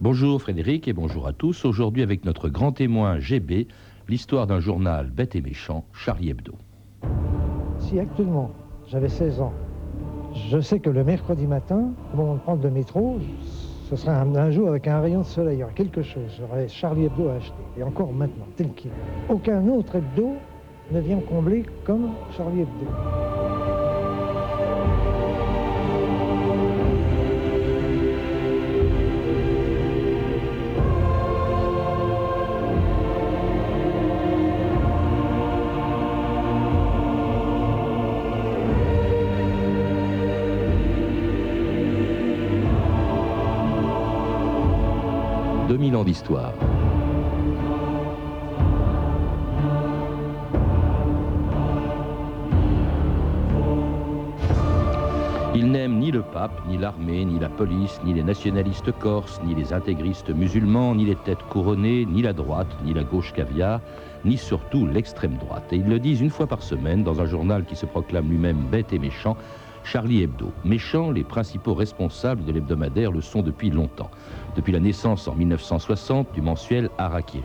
Bonjour Frédéric et bonjour à tous. Aujourd'hui avec notre grand témoin GB, l'histoire d'un journal bête et méchant, Charlie Hebdo. Si actuellement j'avais 16 ans, je sais que le mercredi matin, au moment de prendre le métro, ce serait un, jour avec un rayon de soleil, quelque chose. J'aurais Charlie Hebdo à acheter. Et encore maintenant, tel qu'il est. Aucun autre hebdo ne vient combler comme Charlie Hebdo. 2000 ans d'histoire. Il n'aime ni le pape, ni l'armée, ni la police, ni les nationalistes corses, ni les intégristes musulmans, ni les têtes couronnées, ni la droite, ni la gauche caviar, ni surtout l'extrême droite. Et ils le disent une fois par semaine dans un journal qui se proclame lui-même bête et méchant, Charlie Hebdo. Méchant, les principaux responsables de l'hebdomadaire le sont depuis longtemps, depuis la naissance en 1960 du mensuel Harakiri.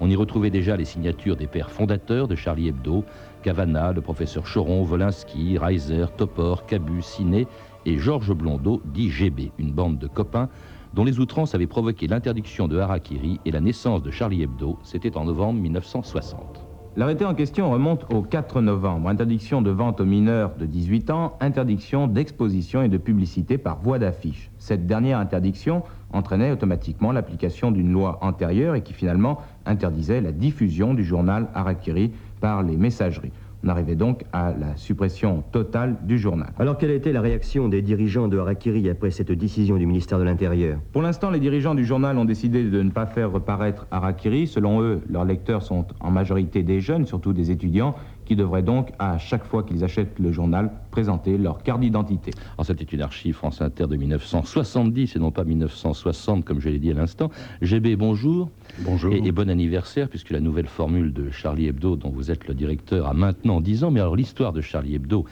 On y retrouvait déjà les signatures des pères fondateurs de Charlie Hebdo, Cavana, le professeur Choron, Volinsky, Reiser, Topor, Cabu, Ciné et Georges Blondeau, dit GB, une bande de copains dont les outrances avaient provoqué l'interdiction de Harakiri et la naissance de Charlie Hebdo, c'était en novembre 1960. L'arrêté en question remonte au 4 novembre. Interdiction de vente aux mineurs de 18 ans, interdiction d'exposition et de publicité par voie d'affiche. Cette dernière interdiction entraînait automatiquement l'application d'une loi antérieure et qui finalement interdisait la diffusion du journal Harakiri par les messageries. On arrivait donc à la suppression totale du journal. Alors quelle a été la réaction des dirigeants de Harakiri après cette décision du ministère de l'Intérieur? Pour l'instant, les dirigeants du journal ont décidé de ne pas faire reparaître Harakiri. Selon eux, leurs lecteurs sont en majorité des jeunes, surtout des étudiants, qui devraient donc, à chaque fois qu'ils achètent le journal, présenter leur carte d'identité. Alors c'était une archive France Inter de 1970 et non pas 1960 comme je l'ai dit à l'instant. GB, bonjour. Bonjour. Et, bon anniversaire puisque la nouvelle formule de Charlie Hebdo dont vous êtes le directeur a maintenant 10 ans. Mais alors l'histoire de Charlie Hebdo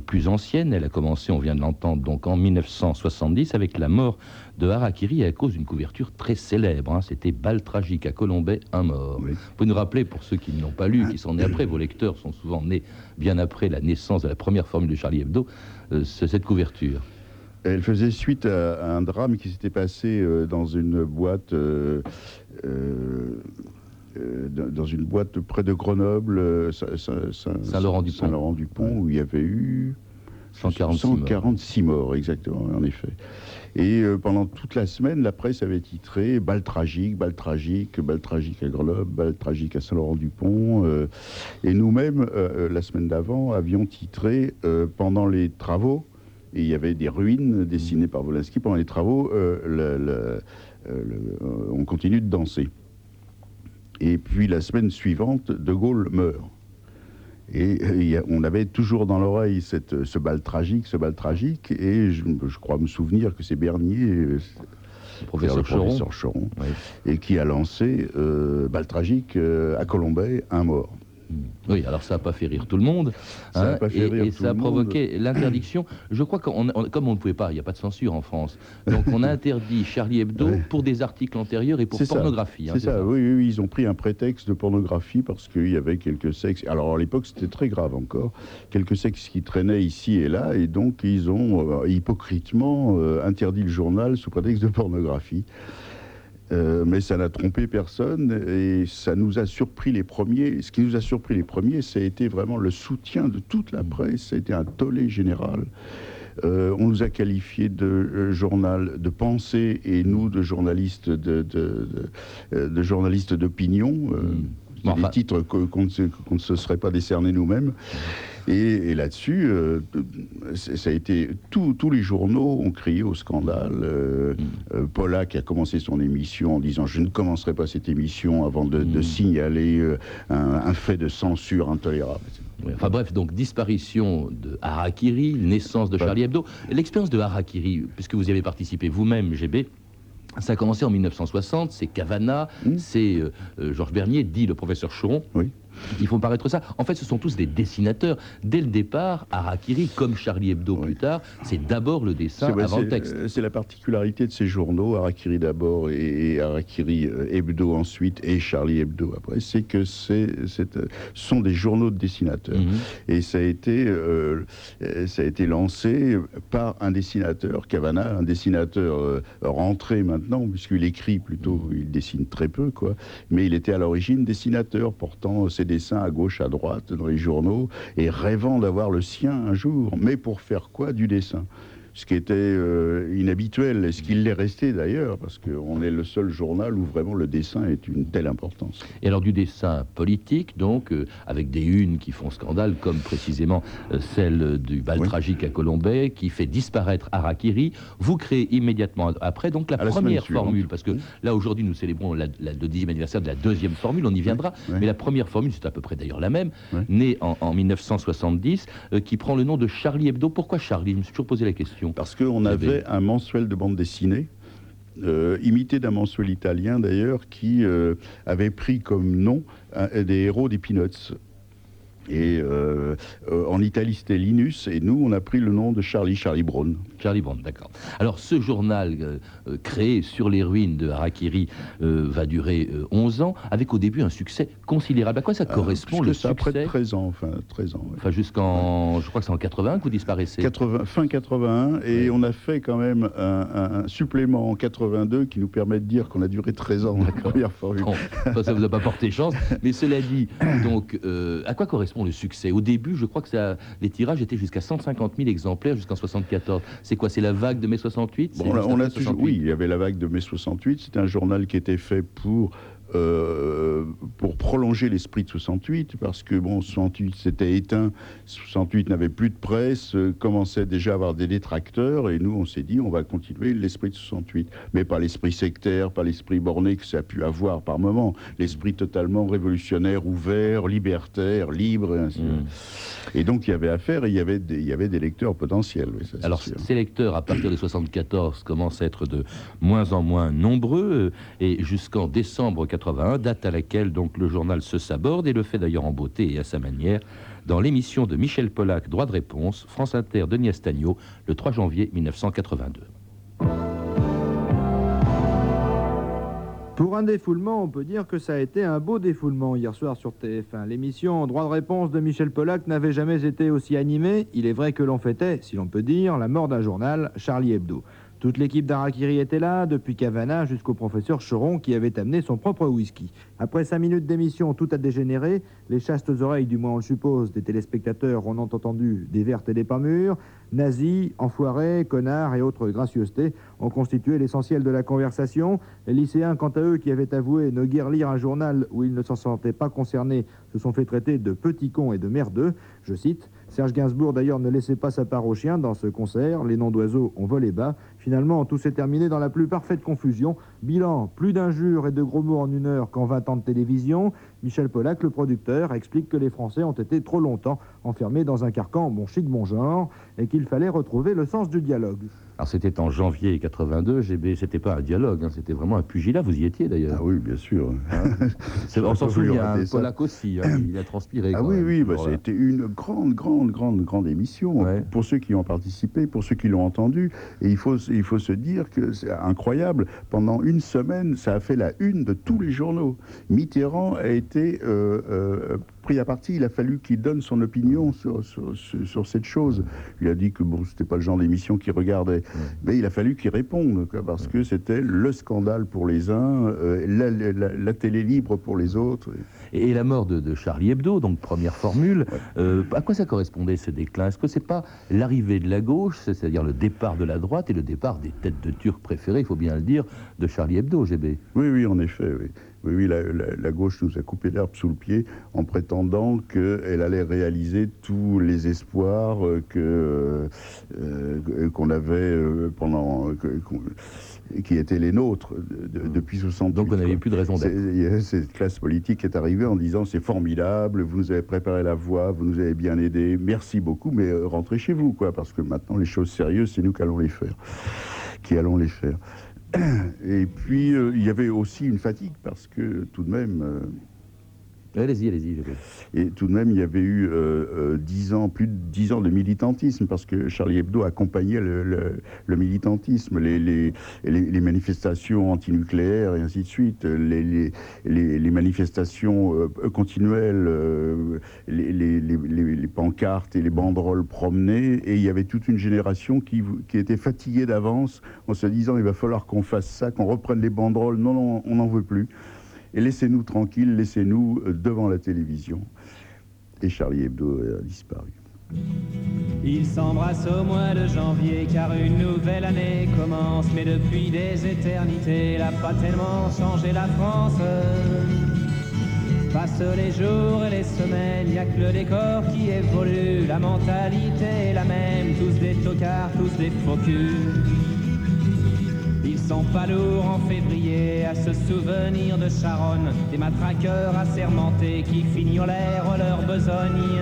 plus ancienne. Elle a commencé, on vient de l'entendre, donc en 1970 avec la mort de Harakiri à cause d'une couverture très célèbre. Hein. C'était Balle tragique à Colombay, un mort. Vous pouvez nous rappeler, pour ceux qui ne l'ont pas lu, qui sont nés après, vos lecteurs sont souvent nés bien après la naissance de la première formule de Charlie Hebdo, euh, cette couverture elle faisait suite à, un drame qui s'était passé euh, dans une boîte euh, dans une boîte près de Grenoble, Saint-Laurent-du-Pont, Saint Pont, où il y avait eu 146, morts. exactement, en effet. Et euh, pendant toute la semaine, la presse avait titré Balle tragique, balle tragique, balle tragique à Grenoble, balle tragique à Saint-Laurent-du-Pont. Euh, et nous-mêmes, euh, la semaine d'avant, avions titré pendant les travaux, et il y avait des ruines dessinées par Volinsky, pendant les travaux, on continue de danser. Et puis la semaine suivante, De Gaulle meurt. Et euh, on avait toujours dans l'oreille ce bal tragique, ce bal tragique, et je, crois me souvenir que c'est Bernier, le professeur, Choron, et qui a lancé euh, bal tragique euh, à Colombay, un mort. Oui, alors ça n'a pas fait rire tout le monde. Ça hein, et, ça a provoqué l'interdiction. Je crois que comme on ne pouvait pas, il n'y a pas de censure en France. Donc on a interdit Charlie Hebdo pour des articles antérieurs et pour pornographie. Hein, c'est ça, Oui, oui, ils ont pris un prétexte de pornographie parce qu'il y avait quelques sexes. Alors à l'époque, c'était très grave encore. Quelques sexes qui traînaient ici et là, et donc ils ont euh, hypocritement euh, interdit le journal sous prétexte de pornographie. Euh, mais ça n'a trompé personne et ça nous a surpris les premiers. Ce qui nous a surpris les premiers, ça a été vraiment le soutien de toute la presse. Ça a été un tollé général. Euh, on nous a qualifiés de euh, journal de pensée et nous de journalistes de, de, journalistes d'opinion. Mm. des titres qu'on ne, se serait pas décerné nous-mêmes. Et, là-dessus, euh, ça a été tous les journaux ont crié au scandale. Euh, mm. euh, Paula qui a commencé son émission en disant je ne commencerai pas cette émission avant de, mm. signaler un, fait de censure intolérable. enfin bref, donc disparition de Harakiri, naissance de Charlie Hebdo. L'expérience de Harakiri, puisque vous y avez participé vous-même, GB, ça a commencé en 1960, c'est Cavana, mm. c'est Georges Bernier, dit le professeur Choron. Oui Ils font paraître ça. En fait, ce sont tous des dessinateurs. Dès le départ, Harakiri, comme Charlie Hebdo plus tard, c'est d'abord le dessin avant le texte. C'est la particularité de ces journaux, Harakiri d'abord et, Harakiri euh, Hebdo ensuite et Charlie Hebdo après, c'est que c'est, ce sont des journaux de dessinateurs. Mhm. Et ça a, été, euh, ça a été lancé par un dessinateur, Cavana, un dessinateur euh, rentré maintenant, puisqu'il écrit plutôt, mhm. il dessine très peu, quoi. Mais il était à l'origine dessinateur, portant ses dessins à gauche, à droite dans les journaux, et rêvant d'avoir le sien un jour. Mais pour faire quoi Du dessin? Ce qui était euh, inhabituel, et ce qu'il l'est resté d'ailleurs, parce qu'on est le seul journal où vraiment le dessin est une telle importance. Et alors du dessin politique, donc, euh, avec des unes qui font scandale, comme précisément euh, celle du bal tragique à Colombay, qui fait disparaître Harakiri, vous créez immédiatement après donc la première formule, parce que là aujourd'hui nous célébrons le dixième anniversaire de la deuxième formule, on y viendra, mais la première formule, c'est à peu près d'ailleurs la même, née en, en 1970, qui prend le nom de Charlie Hebdo. Pourquoi Charlie? Je me suis toujours posé la question. Parce qu'on avait un mensuel de bande dessinée. Euh, imité d'un mensuel italien d'ailleurs, qui euh, avait pris comme nom des héros des Peanuts. Et euh, euh, en Italie, c'était Linus, et nous, on a pris le nom de Charlie, Charlie Brown. Charlie Brown, d'accord. Alors, ce journal euh, créé sur les ruines de Harakiri va durer 11 ans, avec au début un succès considérable. À quoi ça correspond le ça, succès Près de 13 ans, enfin, 13 ans. Enfin, jusqu'en, je crois que c'est en 81 que vous disparaissez. 80, fin 81, et on a fait quand même un, supplément en 82 qui nous permet de dire qu'on a duré 13 ans, la première formule. Bon, ça vous a pas porté chance, mais cela dit, donc, à quoi correspond le succès. Au début, je crois que ça, les tirages étaient jusqu'à 150 000 exemplaires jusqu'en 74. C'est quoi C'est la vague de mai 68 on a, toujours, Oui, il y avait la vague de mai 68. C'était un journal qui était fait pour euh, pour prolonger l'esprit de 68, parce que bon, 68 s'était éteint, 68 n'avait plus de presse, euh, commençait déjà à avoir des détracteurs, et nous on s'est dit on va continuer l'esprit de 68, mais pas l'esprit sectaire, pas l'esprit borné que ça a pu avoir par moment, l'esprit totalement révolutionnaire, ouvert, libertaire, libre, et ainsi de suite. Mm. Et donc il y avait affaire, et il y avait des, il y avait des lecteurs potentiels. Alors ces lecteurs, à partir de 74, commencent à être de moins en moins nombreux, et jusqu'en décembre 80, date à laquelle donc le journal se saborde et le fait d'ailleurs en beauté et à sa manière dans l'émission de Michel Pollack Droit de réponse, France Inter, Denis le 3 janvier 1982. Pour un défoulement, on peut dire que ça a été un beau défoulement hier soir sur TF1. L'émission Droit de réponse de Michel Pollack n'avait jamais été aussi animée. Il est vrai que l'on fêtait, si l'on peut dire, la mort d'un journal, Charlie Hebdo. Toute l'équipe d'Arakiri était là, depuis Cavana jusqu'au professeur Cheron qui avait amené son propre whisky. Après cinq minutes d'émission, tout a dégénéré. Les chastes oreilles, du moins on le suppose, des téléspectateurs ont entendu des vertes et des pas mûres. Nazis, enfoirés, connards et autres gracieusetés ont constitué l'essentiel de la conversation. Les lycéens, quant à eux, qui avaient avoué ne guère lire un journal où ils ne s'en sentaient pas concernés, se sont fait traiter de petits cons et de merdeux. Je cite Serge Gainsbourg, d'ailleurs, ne laissait pas sa part aux chiens dans ce concert. Les noms d'oiseaux ont volé bas. Finalement, tout s'est terminé dans la plus parfaite confusion. Bilan, plus d'injures et de gros mots en une heure qu'en 20 ans de télévision. Michel Pollack, le producteur, explique que les Français ont été trop longtemps enfermés dans un carcan bon chic, bon genre, et qu'il fallait retrouver le sens du dialogue. Alors c'était en janvier 82, GB, c'était pas un dialogue, hein, c'était vraiment un pugilat, vous y étiez d'ailleurs. Ah oui, bien sûr. on s'en souvient, Pollack aussi, hein, il a transpiré. Ah oui, oui, bah, c'était une grande, grande, grande, grande émission, pour ceux qui ont participé, pour ceux qui l'ont entendu, et il faut, il faut se dire que c'est incroyable, pendant une semaine, ça a fait la une de tous les journaux. Mitterrand a été euh, euh, pris à partie, il a fallu qu'il donne son opinion sur, sur, cette chose. Il a dit que bon, c'était pas le genre d'émission qu'il regardait, mais il a fallu qu'il réponde, parce que c'était le scandale pour les uns, euh, la, télé libre pour les autres. Et, la mort de, Charlie Hebdo, donc première formule, euh, à quoi ça correspondait ce déclin? Est-ce que c'est pas l'arrivée de la gauche, c'est-à-dire le départ de la droite et le départ des têtes de Turcs préférées, il faut bien le dire, de Charlie Hebdo, GB Oui, oui, en effet, oui. Oui, oui, la, gauche nous a coupé l'herbe sous le pied en prétendant qu'elle allait réaliser tous les espoirs euh, que euh, qu'on avait euh, pendant qui étaient les nôtres depuis 60 Donc on n'avait plus de raison d'être. Cette classe politique est arrivée en disant c'est formidable, vous nous avez préparé la voie, vous nous avez bien aidés, merci beaucoup, mais rentrez chez vous, quoi, parce que maintenant les choses sérieuses, c'est nous qui allons les faire, qui allons les faire. Et puis, euh, il y avait aussi une fatigue, parce que tout de même, euh, Allez-y, allez-y. Et tout de même, il y avait eu euh, dix ans, plus de dix ans de militantisme, parce que Charlie Hebdo accompagnait le, militantisme, les, les, les, manifestations antinucléaires et ainsi de suite, les, les manifestations continuelles, les, pancartes et les banderoles promenées, et il y avait toute une génération qui, qui était fatiguée d'avance en se disant il va falloir qu'on fasse ça, qu'on reprenne les banderoles, non, non, on n'en veut plus. Et laissez-nous tranquilles, laissez-nous euh, devant la télévision. Et Charlie Hebdo a disparu. Ils s'embrassent au mois de janvier car une nouvelle année commence. Mais depuis des éternités, n'a pas tellement changé la France. Passent les jours et les semaines, y a que le décor qui évolue. La mentalité est la même, tous des tocards, tous des faux sont pas lourds en février à se souvenir de Charonne, des matraqueurs assermentés qui fignolèrent leur besogne.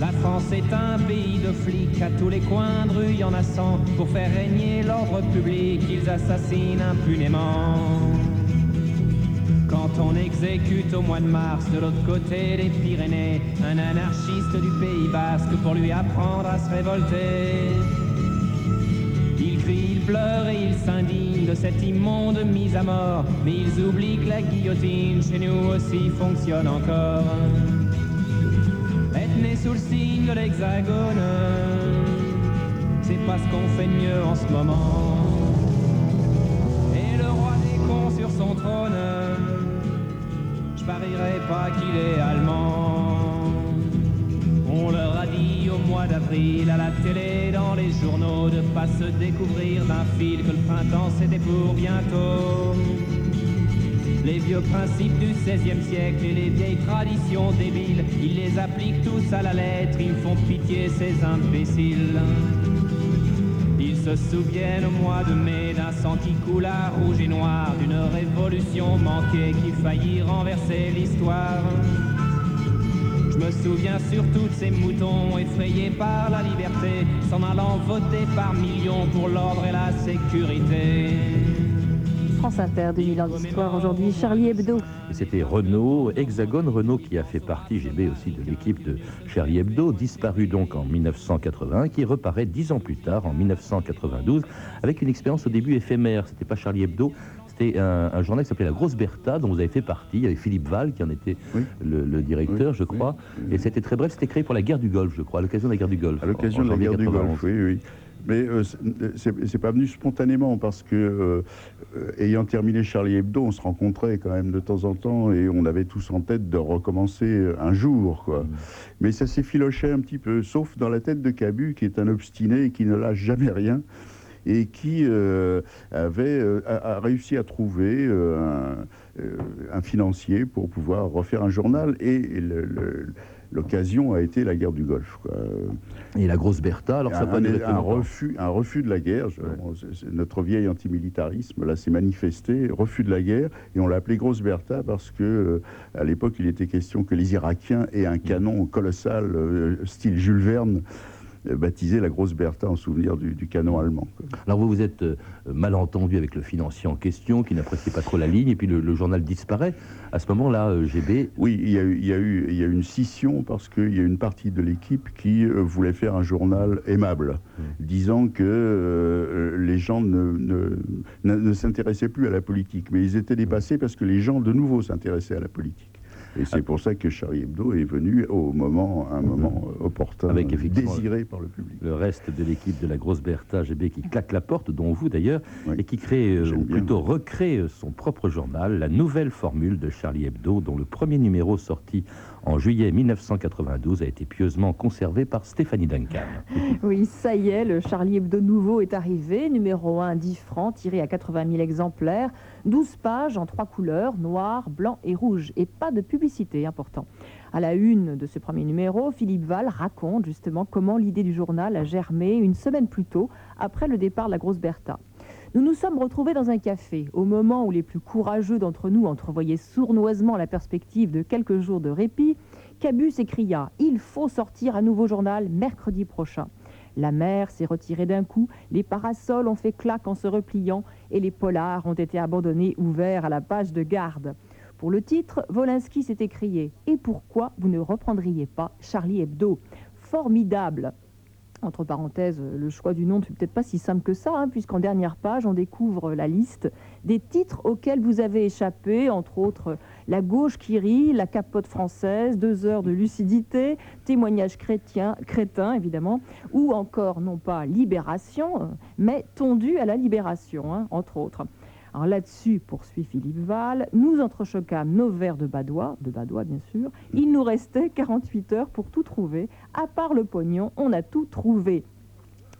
La France est un pays de flics, à tous les coins de rue y en a cent, pour faire régner l'ordre public, ils assassinent impunément. Quand on exécute au mois de mars de l'autre côté des Pyrénées un anarchiste du Pays Basque pour lui apprendre à se révolter, et ils s'indignent de cette immonde mise à mort. Mais ils oublient que la guillotine chez nous aussi fonctionne encore. Être né sous le signe de l'hexagone, c'est pas ce qu'on fait de mieux en ce moment. Et le roi des cons sur son trône, je parierais pas qu'il est allemand. D'avril à la télé, dans les journaux, de pas se découvrir d'un fil que le printemps c'était pour bientôt. Les vieux principes du XVIe siècle et les vieilles traditions débiles, ils les appliquent tous à la lettre, ils font pitié ces imbéciles. Ils se souviennent au mois de mai d'un sang qui rouge et noir, d'une révolution manquée qui faillit renverser l'histoire. Je me souviens surtout de ces moutons effrayés par la liberté, s'en allant voter par millions pour l'ordre et la sécurité. France Inter, 2000 ans d'histoire aujourd'hui, Charlie Hebdo. C'était Renault, Hexagone Renault qui a fait partie, GB aussi, de l'équipe de Charlie Hebdo, disparu donc en 1981, qui reparaît dix ans plus tard, en 1992, avec une expérience au début éphémère. C'était pas Charlie Hebdo, c'était un, journal qui s'appelait La Grosse Bertha, dont vous avez fait partie. Il y avait Philippe Val qui en était le, directeur, je crois. Et c'était très bref, c'était créé pour la guerre du Golfe, je crois, à l'occasion de la guerre du Golfe. À l'occasion de la guerre du Golfe, oui, oui. Mais euh, c'est pas venu spontanément parce que, euh, ayant terminé Charlie Hebdo, on se rencontrait quand même de temps en temps et on avait tous en tête de recommencer un jour. Quoi. Mm. Mais ça s'est filoché un petit peu, sauf dans la tête de Cabu, qui est un obstiné et qui ne lâche jamais rien et qui euh, avait euh, a, réussi à trouver euh, un, financier pour pouvoir refaire un journal et l'occasion a été la guerre du Golfe. Et la grosse Bertha, alors ça un, un refus, un refus de la guerre. notre vieil antimilitarisme là s'est manifesté, refus de la guerre, et on l'a appelé grosse Bertha parce que à l'époque il était question que les Irakiens aient un canon colossal style Jules Verne baptisé la Grosse Bertha en souvenir du, canon allemand. Alors vous vous êtes euh, mal entendu avec le financier en question, qui n'appréciait pas trop la ligne, et puis le, journal disparaît. À ce moment-là, euh, GB... Oui, il y, a eu, il, y a eu, il y a une scission parce qu'il y a une partie de l'équipe qui euh, voulait faire un journal aimable, mmh. disant que les gens ne, ne, ne s'intéressaient plus à la politique, mais ils étaient dépassés parce que les gens de nouveau s'intéressaient à la politique. Et c'est pour ça que Charlie Hebdo est venu au moment, un moment opportun, Avec désiré par le public. Le reste de l'équipe de la grosse Bertha GB qui claque la porte, dont vous d'ailleurs, et qui crée, euh, ou plutôt recrée euh, son propre journal, la nouvelle formule de Charlie Hebdo, dont le premier numéro sorti en juillet 1992 a été pieusement conservé par Stéphanie Duncan. Oui, ça y est, le Charlie Hebdo nouveau est arrivé, numéro 1, 10 francs, tiré à 80 000 exemplaires, 12 pages en trois couleurs, noir, blanc et rouge, et pas de publicité, important. À la une de ce premier numéro, Philippe Val raconte justement comment l'idée du journal a germé une semaine plus tôt, après le départ de la grosse Bertha. Nous nous sommes retrouvés dans un café au moment où les plus courageux d'entre nous entrevoyaient sournoisement la perspective de quelques jours de répit. Cabu s'écria Il faut sortir un nouveau journal mercredi prochain. La mer s'est retirée d'un coup, les parasols ont fait claque en se repliant et les polars ont été abandonnés ouverts à la page de garde. Pour le titre, Volinsky s'est écrié Et pourquoi vous ne reprendriez pas Charlie Hebdo? Formidable entre parenthèses, le choix du nom n'est peut-être pas si simple que ça, hein, puisqu'en dernière page, on découvre la liste des titres auxquels vous avez échappé, entre autres La gauche qui rit, La capote française, Deux heures de lucidité, Témoignage chrétien, crétin, évidemment, ou encore, non pas Libération, mais Tondu à la libération, hein, entre autres. Alors là-dessus, poursuit Philippe Val, nous entrechoquâmes nos vers de Badois, de Badois bien sûr. Il nous restait 48 heures pour tout trouver. À part le pognon, on a tout trouvé.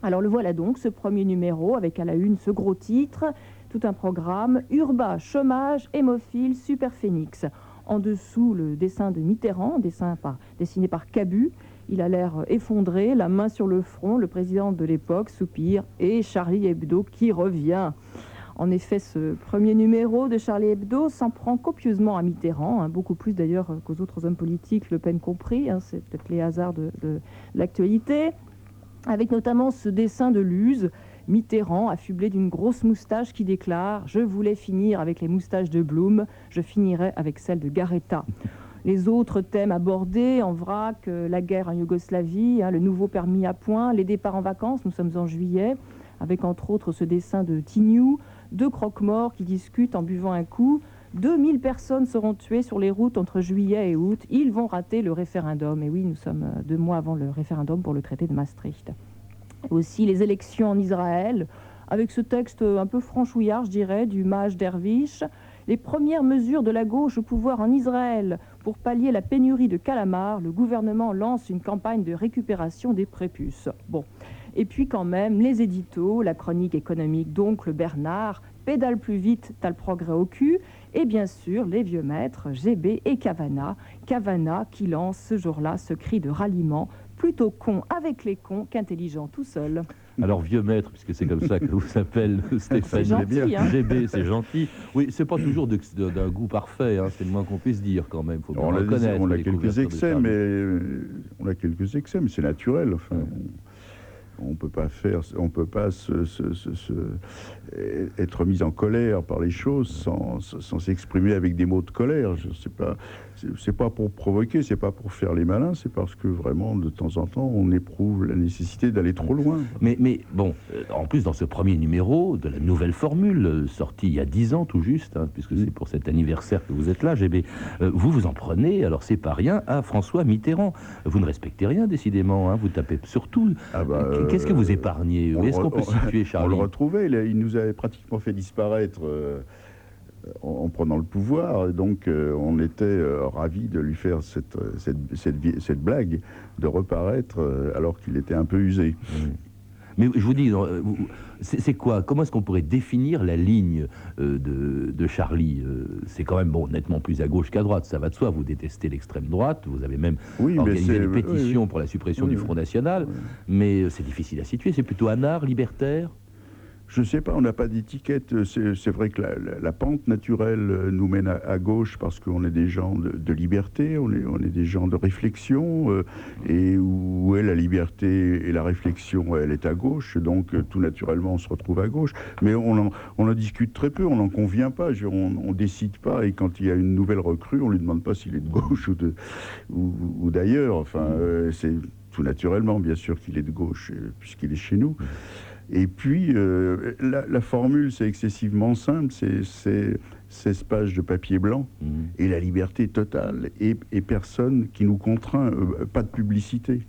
Alors le voilà donc, ce premier numéro, avec à la une ce gros titre, tout un programme, Urba, chômage, hémophile, super phénix. En dessous, le dessin de Mitterrand, dessiné par Cabu. Il a l'air effondré, la main sur le front, le président de l'époque soupire, et Charlie Hebdo qui revient. En effet, ce premier numéro de Charlie Hebdo s'en prend copieusement à Mitterrand, hein, beaucoup plus d'ailleurs qu'aux autres hommes politiques, Le Pen compris, hein, c'est peut-être les hasards de, l'actualité, avec notamment ce dessin de Luz, Mitterrand affublé d'une grosse moustache qui déclare ⁇ Je voulais finir avec les moustaches de Blum, je finirai avec celles de Garetta ⁇ les autres thèmes abordés en vrac, euh, la guerre en Yougoslavie, hein, le nouveau permis à point, les départs en vacances, nous sommes en juillet, avec entre autres ce dessin de Tignou, deux croque-morts qui discutent en buvant un coup. 2000 personnes seront tuées sur les routes entre juillet et août. Ils vont rater le référendum. Et oui, nous sommes euh, deux mois avant le référendum pour le traité de Maastricht. Aussi les élections en Israël, avec ce texte un peu franchouillard, je dirais, du mage Dervish. Les premières mesures de la gauche au pouvoir en Israël pour pallier la pénurie de calamars, le gouvernement lance une campagne de récupération des prépuces. Bon, et puis quand même, les éditos, la chronique économique d'Oncle Bernard, Pédale plus vite, t'as le progrès au cul, et bien sûr les vieux maîtres, GB et Cavana. Cavana qui lance ce jour-là ce cri de ralliement, plutôt con avec les cons qu'intelligent tout seul. Alors vieux maître, puisque c'est comme ça que vous s'appelle Stéphane gentil, hein. GB, c'est gentil. Oui, c'est pas toujours d'un goût parfait, hein, c'est le moins qu'on puisse dire quand même. Faut on, a, on a quelques excès, mais euh, on a quelques excès, mais c'est naturel. Enfin, on peut on peut pas être mis en colère par les choses sans s'exprimer avec des mots de colère. Je sais pas, c'est pas pour provoquer, c'est pas pour faire les malins, c'est parce que vraiment de temps en temps on éprouve la nécessité d'aller trop loin. Mais, mais bon, euh, en plus dans ce premier numéro de la nouvelle formule euh, sortie il y a dix ans tout juste, hein, puisque c'est pour cet anniversaire que vous êtes là, GB, euh, vous vous en prenez, alors c'est pas rien, à François Mitterrand. Vous ne respectez rien décidément, hein, vous tapez surtout. Ah bah, Qu'est-ce que vous épargnez Est-ce qu'on peut situer Charlie On le retrouvait, il, nous avait pratiquement fait disparaître en, prenant le pouvoir. Et donc, euh, on était euh, ravis de lui faire cette, cette, cette, blague de reparaître euh, alors qu'il était un peu usé. Mais je vous dis, c'est quoi? Comment est-ce qu'on pourrait définir la ligne de, de, Charlie C'est quand même bon, nettement plus à gauche qu'à droite, ça va de soi. Vous détestez l'extrême droite, vous avez même organisé des pétitions pour la suppression du Front National, mais c'est difficile à situer. C'est plutôt anard, libertaire? Je ne sais pas, on n'a pas d'étiquette. C'est vrai que la, pente naturelle euh, nous mène à, gauche parce qu'on est des gens de, liberté, on est, des gens de réflexion, euh, et où est la liberté et la réflexion, elle est à gauche, donc euh, tout naturellement on se retrouve à gauche. Mais on en, discute très peu, on n'en convient pas, on ne décide pas, et quand il y a une nouvelle recrue, on ne lui demande pas s'il est de gauche ou, d'ailleurs. Enfin, c'est tout naturellement, bien sûr, qu'il est de gauche, puisqu'il est chez nous. Et puis, euh, la, formule, c'est excessivement simple, c'est 16 pages de papier blanc mhm. et la liberté totale et, personne qui nous contraint, euh, pas de publicité.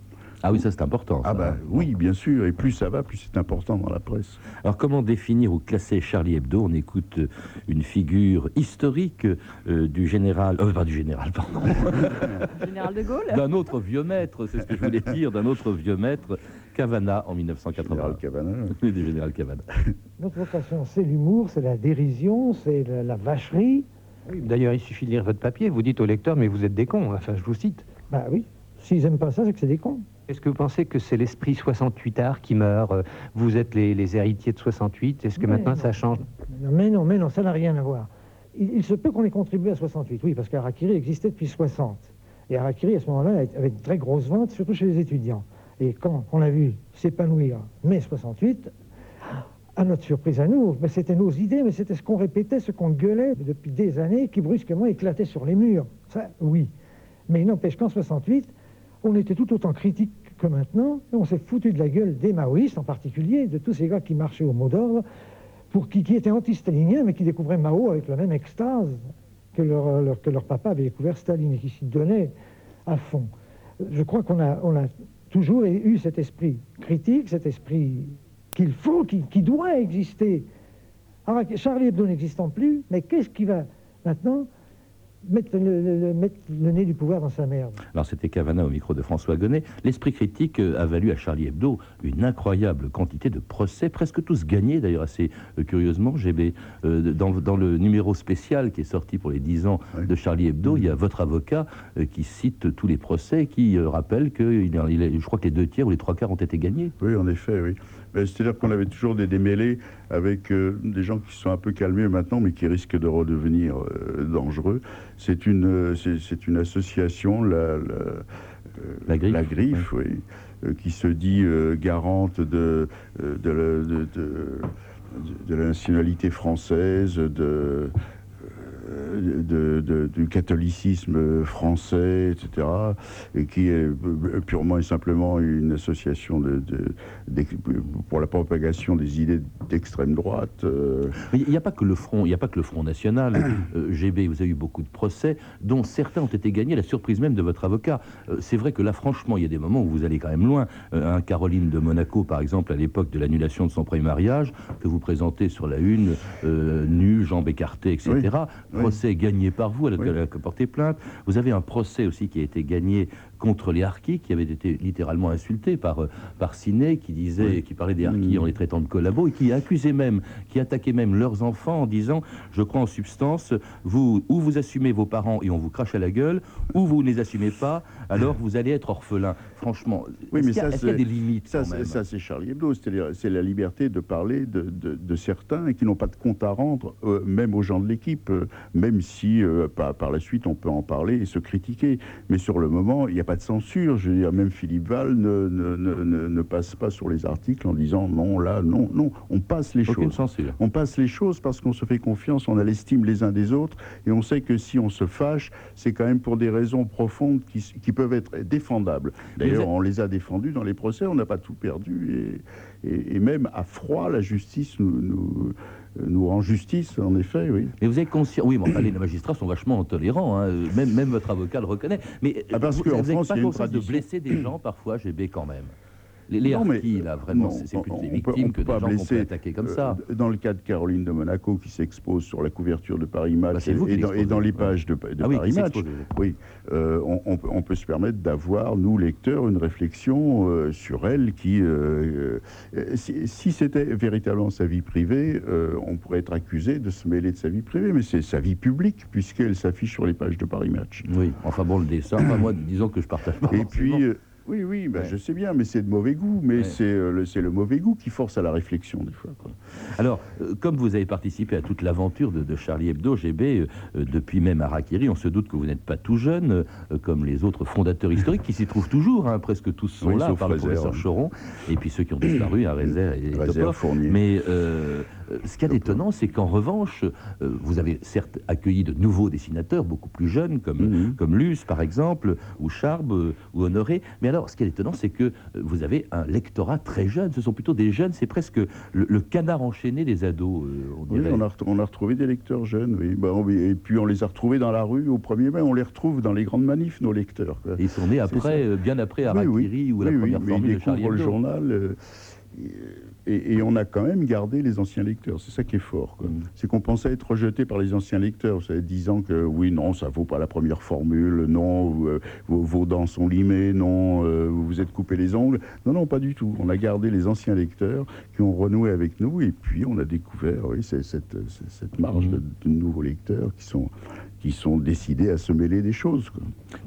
Ah oui, ça c'est important. Ah bah oui, bien sûr. Et plus ça va, plus c'est important dans la presse. Alors comment définir ou classer Charlie Hebdo? On écoute euh, une figure historique du général, euh, pas du général, pardon. général de Gaulle? D'un autre vieux maître, c'est ce que je voulais dire, d'un autre vieux maître, Cavana en 1980. Général Cavana. Oui, du général Cavana. Notre vocation, c'est l'humour, c'est la dérision, c'est la, vacherie. D'ailleurs, il suffit de lire votre papier. Vous dites au lecteur, mais vous êtes des cons. Enfin, je vous cite. Bah oui. S'ils n'aiment pas ça, c'est que c'est des cons. Est-ce que vous pensez que c'est l'esprit 68 art qui meurt euh, Vous êtes les, héritiers de 68. Est-ce que maintenant ça change? Mais non, mais non, ça n'a rien à voir. Il, se peut qu'on ait contribué à 68, oui, parce qu'Arakiri existait depuis 60. Et Arakiri, à ce moment-là, avait de très grosses ventes, surtout chez les étudiants. Et quand on a vu s'épanouir mai 68, à notre surprise à nous, mais c'était nos idées, mais c'était ce qu'on répétait, ce qu'on gueulait depuis des années, qui brusquement éclatait sur les murs. Ça, oui. Mais il n'empêche qu'en 68, on était tout autant critique que maintenant, et on s'est foutu de la gueule des maoïstes en particulier, de tous ces gars qui marchaient au mot d'ordre, pour qui, qui étaient anti-staliniens, mais qui découvraient Mao avec la même extase que leur, leur- que leur papa avait découvert Staline et qui s'y donnaient à fond. Je crois qu'on a, on a toujours eu cet esprit critique, cet esprit qu'il faut, qui, doit exister. Alors, Charlie Hebdo n'existant plus, mais qu'est-ce qui va maintenant mettre le, le- le- mettre le nez du pouvoir dans sa merde Alors c'était Cavana au micro de François Gonnet. L'esprit critique euh, a valu à Charlie Hebdo une incroyable quantité de procès, presque tous gagnés d'ailleurs assez euh, curieusement. GB, euh, dans, dans le numéro spécial qui est sorti pour les 10 ans Oui. de Charlie Hebdo, il y a votre avocat euh, qui cite tous les procès et qui euh, rappelle que il, il je crois que les deux tiers ou les trois quarts ont été gagnés. Oui, en effet, oui. C'est-à-dire qu'on avait toujours des démêlés avec euh, des gens qui sont un peu calmés maintenant, mais qui risquent de redevenir euh, dangereux. C'est une, euh, c'est une association, la, la, euh, La Griffe, oui, euh, qui se dit garante de, de, la, de- de- de la nationalité française, de, de- de- du catholicisme français, etc., et qui est euh, purement et simplement une association de, pour la propagation des idées d'extrême droite. euh, il n'y a pas que le front, il n'y a pas que le Front National. Euh, GB, vous avez eu beaucoup de procès, dont certains ont été gagnés, la surprise même de votre avocat. Euh, c'est vrai que là, franchement, il y a des moments où vous allez quand même loin. Euh, Caroline de Monaco, par exemple, à l'époque de l'annulation de son premier mariage, que vous présentez sur la une, euh, nue, jambes écartées, etc. Oui. Procès gagné par vous, Oui. porté plainte. Vous avez un procès aussi qui a été gagné contre les harkis, qui avaient été littéralement insultés par, euh, par Ciné, qui disait, Oui. qui parlait des harkis Mm. en les traitant de collabos, et qui accusait même, qui attaquait même leurs enfants en disant, je crois en substance, vous, ou vous assumez vos parents et on vous crache à la gueule, ou vous ne les assumez pas, alors vous allez être orphelin. Franchement, Oui, mais qu'il y a, ça, a c'est- des limites Ça, c'est- même? ça, c'est Charlie Hebdo, c'est-à-dire c'est la liberté de parler de, de- de certains qui n'ont pas de compte à rendre, euh, même aux gens de l'équipe, euh, même si euh, par, par la suite on peut en parler et se critiquer. Mais sur le moment, il n'y a pas de censure. Je veux dire, même Philippe Val ne, ne- ne- ne- ne passe pas sur les articles en disant non, là, non, non. On passe les Aucune choses. censure. On passe les choses parce qu'on se fait confiance, on a l'estime les uns des autres, et on sait que si on se fâche, c'est quand même pour des raisons profondes qui, peuvent être défendables. D'ailleurs, on les a défendus dans les procès, on n'a pas tout perdu, et, et- et même à froid, la justice nous, nous, nous rend justice, en effet, oui. Mais vous êtes conscient, oui, mais enfin, les magistrats sont vachement intolérants, hein. même, même votre avocat le reconnaît. Mais Ah, parce vous France, pas il y a une conscience de blesser des gens parfois, GB quand même. Les, les Non, mais- harkis, là, vraiment, c'est plus on- des peut- victimes on que peut des pas gens qu'on peut attaquer comme Euh, ça. Dans le cas de Caroline de Monaco, qui s'expose sur la couverture de Paris Match Bah, et, et dans, et l'exposez, dans les pages de, de Ah Paris Match, oui, euh, on, on peut- on peut se permettre d'avoir, nous, lecteurs, une réflexion euh, sur elle qui, euh, euh, si, si c'était véritablement sa vie privée, euh, on pourrait être accusé de se mêler de sa vie privée, mais c'est sa vie publique, puisqu'elle s'affiche sur les pages de Paris Match. Oui, enfin bon, le dessin, enfin, moi, disons que je partage pas. Et forcément. puis, euh, oui, oui, bah, Ouais. je sais bien, mais c'est de mauvais goût, mais Ouais. c'est euh, le, c'est le mauvais goût qui force à la réflexion, des fois. quoi. Alors, euh, comme vous avez participé à toute l'aventure de, de Charlie Hebdo, GB, euh, depuis même Harakiri, on se doute que vous n'êtes pas tout jeune, comme les autres fondateurs historiques qui s'y trouvent toujours, hein, presque tous sont Oui, là, par le professeur Choron, et puis ceux qui ont disparu, à Rézère et Rézère, Topov. Fournier. Mais ce qu'il y a d'étonnant, c'est qu'en revanche, euh, vous avez certes accueilli de nouveaux dessinateurs, beaucoup plus jeunes, comme, Mhm. comme Luce, par exemple, ou Charbe, euh, ou Honoré. Mais alors, ce qui est étonnant, c'est que euh, vous avez un lectorat très jeune. Ce sont plutôt des jeunes, c'est presque le, le canard enchaîné des ados, euh, on Oui, a, ret- on a retrouvé des lecteurs jeunes, oui. Bah, on- et puis on les a retrouvés dans la rue au 1er mai, on les retrouve dans les grandes manifs, nos lecteurs. quoi. Ils sont nés après, euh, bien après Oui, Harakiri oui, ou la oui, oui, première mais formule ils de Charlie le journal. euh, et, et on a quand même gardé les anciens lecteurs, c'est ça qui est fort. C'est qu'on pensait être rejeté par les anciens lecteurs, vous savez, disant que oui, non, ça vaut pas la première formule, non, vous, euh, vos, vos dents sont limées, non, euh, vous vous êtes coupé les ongles. Non, non, pas du tout. On a gardé les anciens lecteurs qui ont renoué avec nous, et puis on a découvert, oui, cette, cette marge Mm. de, de nouveaux lecteurs qui sont, qui sont décidés à se mêler des choses. quoi.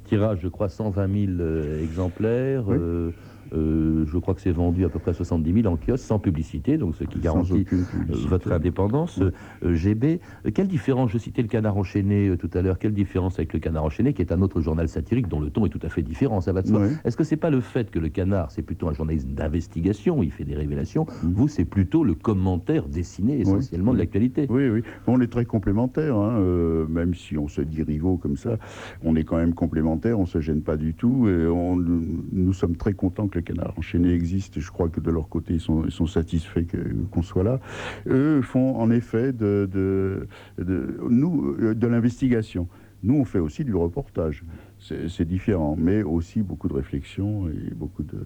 tirage, je crois, 120 000 euh, exemplaires. Oui. euh, euh, je crois que c'est vendu à peu près 70 000 en kiosque, sans publicité, donc ce qui garantit euh, votre indépendance. Euh, GB, quelle différence, je citais le Canard enchaîné tout à l'heure, quelle différence avec le Canard enchaîné, qui est un autre journal satirique dont le ton est tout à fait différent, ça va de soi. Est-ce que c'est pas le fait que le Canard, c'est plutôt un journaliste d'investigation, il fait des révélations, Mhm. vous, c'est plutôt le commentaire dessiné essentiellement de l'actualité? Oui, oui. On est très complémentaires, hein, euh, même si on se dit rivaux comme ça. On est quand même complémentaires, on se gêne pas du tout. Et on, nous sommes très contents que le canard enchaîné existe. Je crois que de leur côté, ils sont, satisfaits qu'on soit là. Eux font en effet de, de, nous, euh, de l'investigation. Nous, on fait aussi du reportage. C'est différent, mais aussi beaucoup de réflexion et beaucoup de,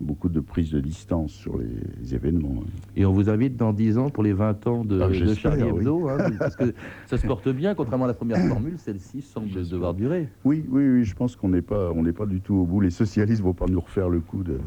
beaucoup de prise de distance sur les événements. Et on vous invite dans 10 ans pour les 20 ans de, Ah, de Charlie oui. Hebdo, hein, parce que ça se porte bien, contrairement à la première formule, celle-ci semble devoir durer. Oui, oui, oui, je pense qu'on n'est pas, on n'est pas du tout au bout. Les socialistes vont pas nous refaire le coup de.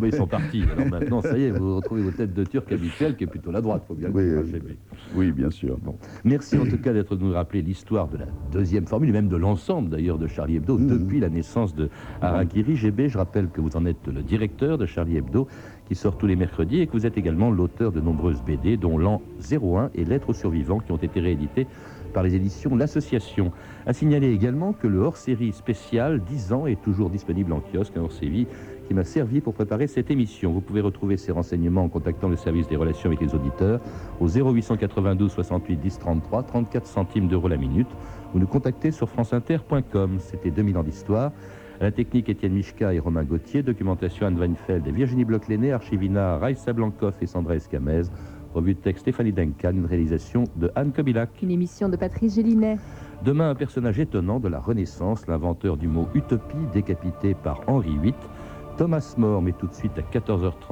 Oui, ils sont partis. Alors maintenant, ça y est, vous retrouvez vos têtes de Turc habituelles, qui est plutôt la droite, faut bien le Oui, dire, euh. Oui, bien sûr. Bon. Merci en tout cas d'être nous rappeler l'histoire de la deuxième formule, et même de l'ensemble d'ailleurs de Charlie Hebdo, Mhm. depuis la naissance de Harakiri. GB, je rappelle que vous en êtes le directeur de Charlie Hebdo, qui sort tous les mercredis, et que vous êtes également l'auteur de nombreuses BD, dont l'an 01 et Lettres aux survivants, qui ont été réédités par les éditions L'Association. À signaler également que le hors-série spécial 10 ans est toujours disponible en kiosque, un hors-série qui m'a servi pour préparer cette émission. Vous pouvez retrouver ces renseignements en contactant le service des relations avec les auditeurs au 0892 68 10 33, 34 centimes d'euros la minute, ou nous contacter sur franceinter.com. C'était 2000 ans d'histoire. À la technique, Étienne Michka et Romain Gauthier. Documentation Anne Weinfeld et Virginie Bloch-Léné. Archivina Raïssa Blancoff et Sandra Escamez. Revue de texte Stéphanie Duncan. Une réalisation de Anne Kobilac. Une émission de Patrice Gélinet. Demain, un personnage étonnant de la Renaissance, l'inventeur du mot utopie, décapité par Henri VIII. Thomas More, mais tout de suite à 14h30.